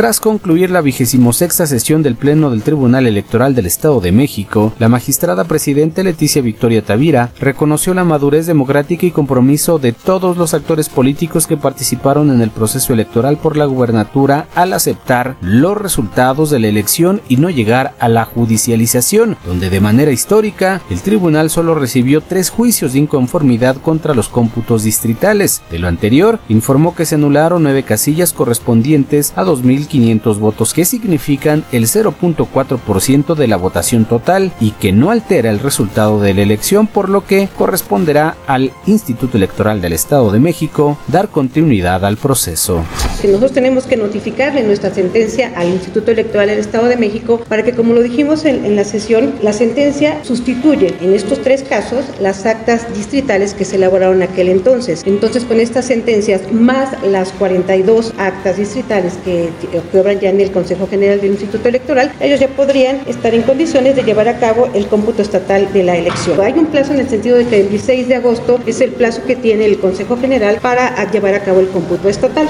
Tras concluir la vigésimo sexta sesión del Pleno del Tribunal Electoral del Estado de México, la magistrada presidente Leticia Victoria Tavira reconoció la madurez democrática y compromiso de todos los actores políticos que participaron en el proceso electoral por la gubernatura al aceptar los resultados de la elección y no llegar a la judicialización, donde de manera histórica el tribunal solo recibió tres juicios de inconformidad contra los cómputos distritales. De lo anterior, informó que se anularon nueve casillas correspondientes a 2000 500 votos que significan el 0.4% de la votación total y que no altera el resultado de la elección por lo que corresponderá al Instituto Electoral del Estado de México dar continuidad al proceso. Nosotros tenemos que notificarle nuestra sentencia al Instituto Electoral del Estado de México para que, como lo dijimos en, en la sesión, la sentencia sustituye en estos tres casos las actas distritales que se elaboraron aquel entonces. Entonces, con estas sentencias más las 42 actas distritales que que obran ya en el Consejo General del Instituto Electoral, ellos ya podrían estar en condiciones de llevar a cabo el cómputo estatal de la elección. Hay un plazo en el sentido de que el 16 de agosto es el plazo que tiene el Consejo General para llevar a cabo el cómputo estatal.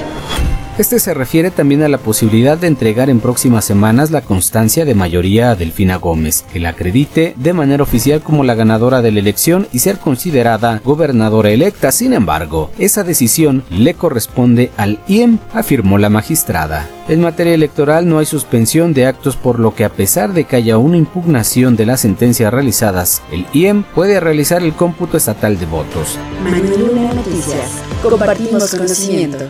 Este se refiere también a la posibilidad de entregar en próximas semanas la constancia de mayoría a Delfina Gómez, que la acredite de manera oficial como la ganadora de la elección y ser considerada gobernadora electa. Sin embargo, esa decisión le corresponde al IEM, afirmó la magistrada. En materia electoral no hay suspensión de actos por lo que a pesar de que haya una impugnación de las sentencias realizadas, el IEM puede realizar el cómputo estatal de votos. Noticias. Compartimos conocimiento.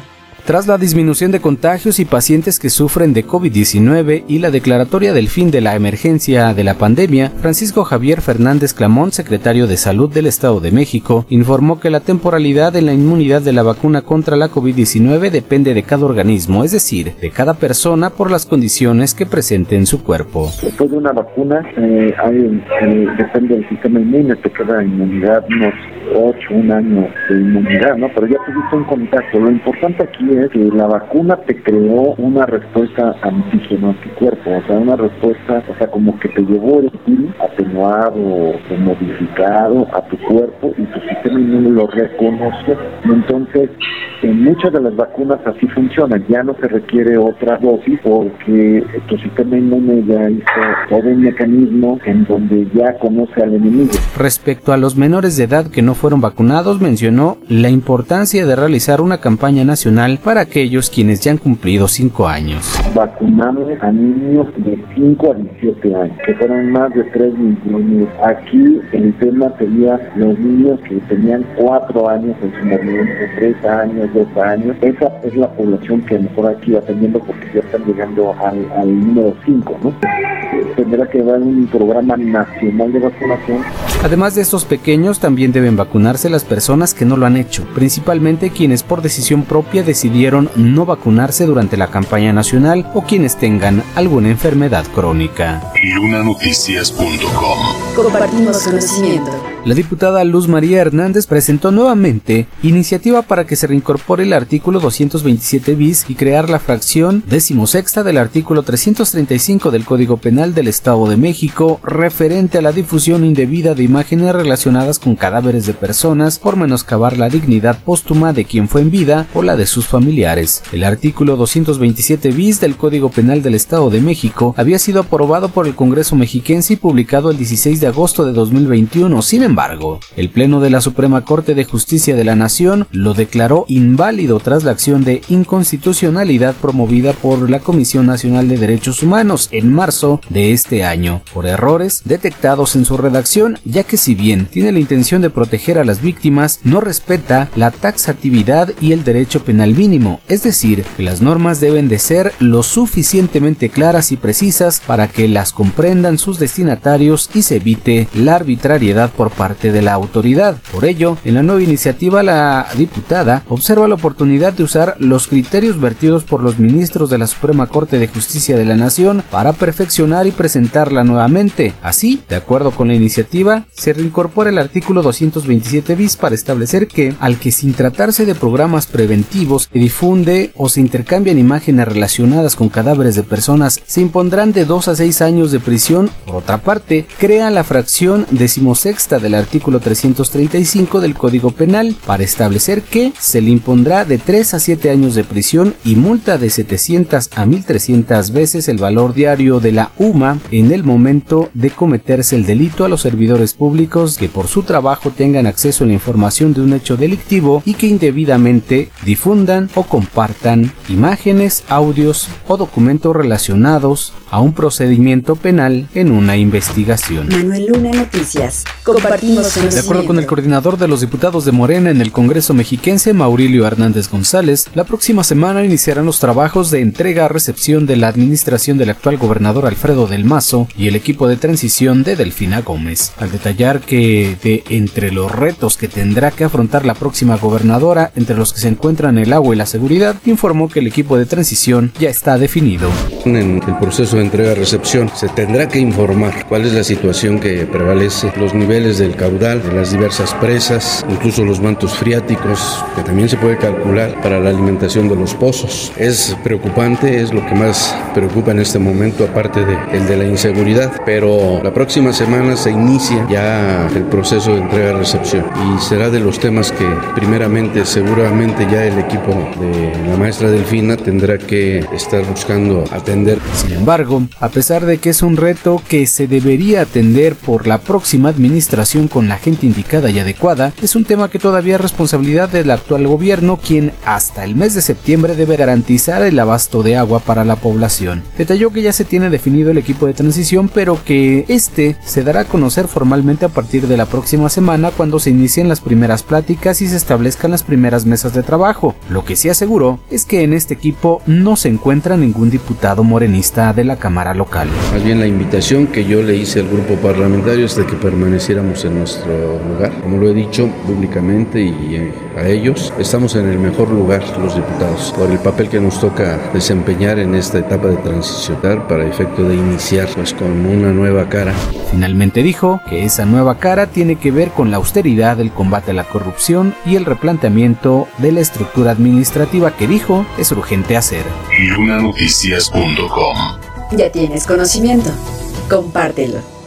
Tras la disminución de contagios y pacientes que sufren de COVID-19 y la declaratoria del fin de la emergencia de la pandemia, Francisco Javier Fernández Clamón, secretario de Salud del Estado de México, informó que la temporalidad en la inmunidad de la vacuna contra la COVID-19 depende de cada organismo, es decir, de cada persona por las condiciones que presente en su cuerpo. Después de una vacuna, eh, eh, depende del sistema inmune, te queda inmunidad unos 8, un año de inmunidad, ¿no? Pero ya tuviste un contacto. Lo importante aquí es que la vacuna te creó una respuesta antígeno a tu cuerpo, o sea, una respuesta, o sea, como que te llevó el virus atenuado o modificado a tu cuerpo y tu sistema inmune lo reconoce. Entonces, en muchas de las vacunas así funcionan, ya no se requiere otra dosis porque tu sistema inmune ya hizo todo un mecanismo en donde ya conoce al enemigo. Respecto a los menores de edad que no fueron vacunados, mencionó la importancia de realizar una campaña nacional para aquellos quienes ya han cumplido 5 años. Vacunamos a niños de 5 a 17 años, que fueron más de 3 millones. Aquí el tema sería los niños que tenían 4 años en su momento, 3 años, 2 años. Esa es la población que mejor aquí va teniendo porque ya están llegando al, al número 5, ¿no? Tendrá que dar un programa nacional de vacunación. Además de estos pequeños, también deben vacunarse las personas que no lo han hecho, principalmente quienes por decisión propia decidieron no vacunarse durante la campaña nacional o quienes tengan alguna enfermedad crónica. Lunanoticias.com Compartimos conocimiento. La diputada Luz María Hernández presentó nuevamente iniciativa para que se reincorpore el artículo 227 bis y crear la fracción decimosexta del artículo 335 del Código Penal del Estado de México referente a la difusión indebida de imágenes relacionadas con cadáveres de personas por menoscabar la dignidad póstuma de quien fue en vida o la de sus familiares. El artículo 227 bis del Código Penal del Estado de México había sido aprobado por el Congreso mexiquense y publicado el 16 de agosto de 2021. Sin embargo, el Pleno de la Suprema Corte de Justicia de la Nación lo declaró inválido tras la acción de inconstitucionalidad promovida por la Comisión Nacional de Derechos Humanos en marzo de este año, por errores detectados en su redacción, ya que si bien tiene la intención de proteger a las víctimas, no respeta la taxatividad y el derecho penal mínimo, es decir, que las normas deben de ser lo suficientemente claras y precisas para que las comprendan sus destinatarios y se evite la arbitrariedad por parte de la autoridad. Por ello, en la nueva iniciativa la diputada observa la oportunidad de usar los criterios vertidos por los ministros de la Suprema Corte de Justicia de la Nación para perfeccionar y presentarla nuevamente. Así, de acuerdo con la iniciativa, se reincorpora el artículo 227 bis para establecer que, al que sin tratarse de programas preventivos se difunde o se intercambian imágenes relacionadas con cadáveres de personas, se impondrán de 2 a 6 años de prisión. Por otra parte, crea la fracción decimosexta del del artículo 335 del Código Penal para establecer que se le impondrá de 3 a 7 años de prisión y multa de 700 a 1300 veces el valor diario de la UMA en el momento de cometerse el delito a los servidores públicos que por su trabajo tengan acceso a la información de un hecho delictivo y que indebidamente difundan o compartan imágenes, audios o documentos relacionados a un procedimiento penal en una investigación. Manuel Luna Noticias. Compartimos De acuerdo con el coordinador de los diputados de Morena en el Congreso mexiquense, Maurilio Hernández González, la próxima semana iniciarán los trabajos de entrega-recepción de la administración del actual gobernador Alfredo del Mazo y el equipo de transición de Delfina Gómez. Al detallar que de entre los retos que tendrá que afrontar la próxima gobernadora, entre los que se encuentran el agua y la seguridad, informó que el equipo de transición ya está definido. En el proceso entrega-recepción se tendrá que informar cuál es la situación que prevalece, los niveles del caudal de las diversas presas, incluso los mantos friáticos, que también se puede calcular para la alimentación de los pozos. Es preocupante, es lo que más preocupa en este momento, aparte de el de la inseguridad, pero la próxima semana se inicia ya el proceso de entrega-recepción y será de los temas que primeramente seguramente ya el equipo de la maestra Delfina tendrá que estar buscando atender. Sin embargo, a pesar de que es un reto que se debería atender por la próxima administración con la gente indicada y adecuada, es un tema que todavía es responsabilidad del actual gobierno quien hasta el mes de septiembre debe garantizar el abasto de agua para la población. Detalló que ya se tiene definido el equipo de transición, pero que este se dará a conocer formalmente a partir de la próxima semana cuando se inicien las primeras pláticas y se establezcan las primeras mesas de trabajo. Lo que sí aseguró es que en este equipo no se encuentra ningún diputado morenista de la Cámara local. Más bien la invitación que yo le hice al grupo parlamentario es de que permaneciéramos en nuestro lugar. Como lo he dicho públicamente y eh, a ellos, estamos en el mejor lugar los diputados por el papel que nos toca desempeñar en esta etapa de transición para efecto de iniciar pues, con una nueva cara. Finalmente dijo que esa nueva cara tiene que ver con la austeridad, el combate a la corrupción y el replanteamiento de la estructura administrativa que dijo es urgente hacer. Ya tienes conocimiento. Compártelo.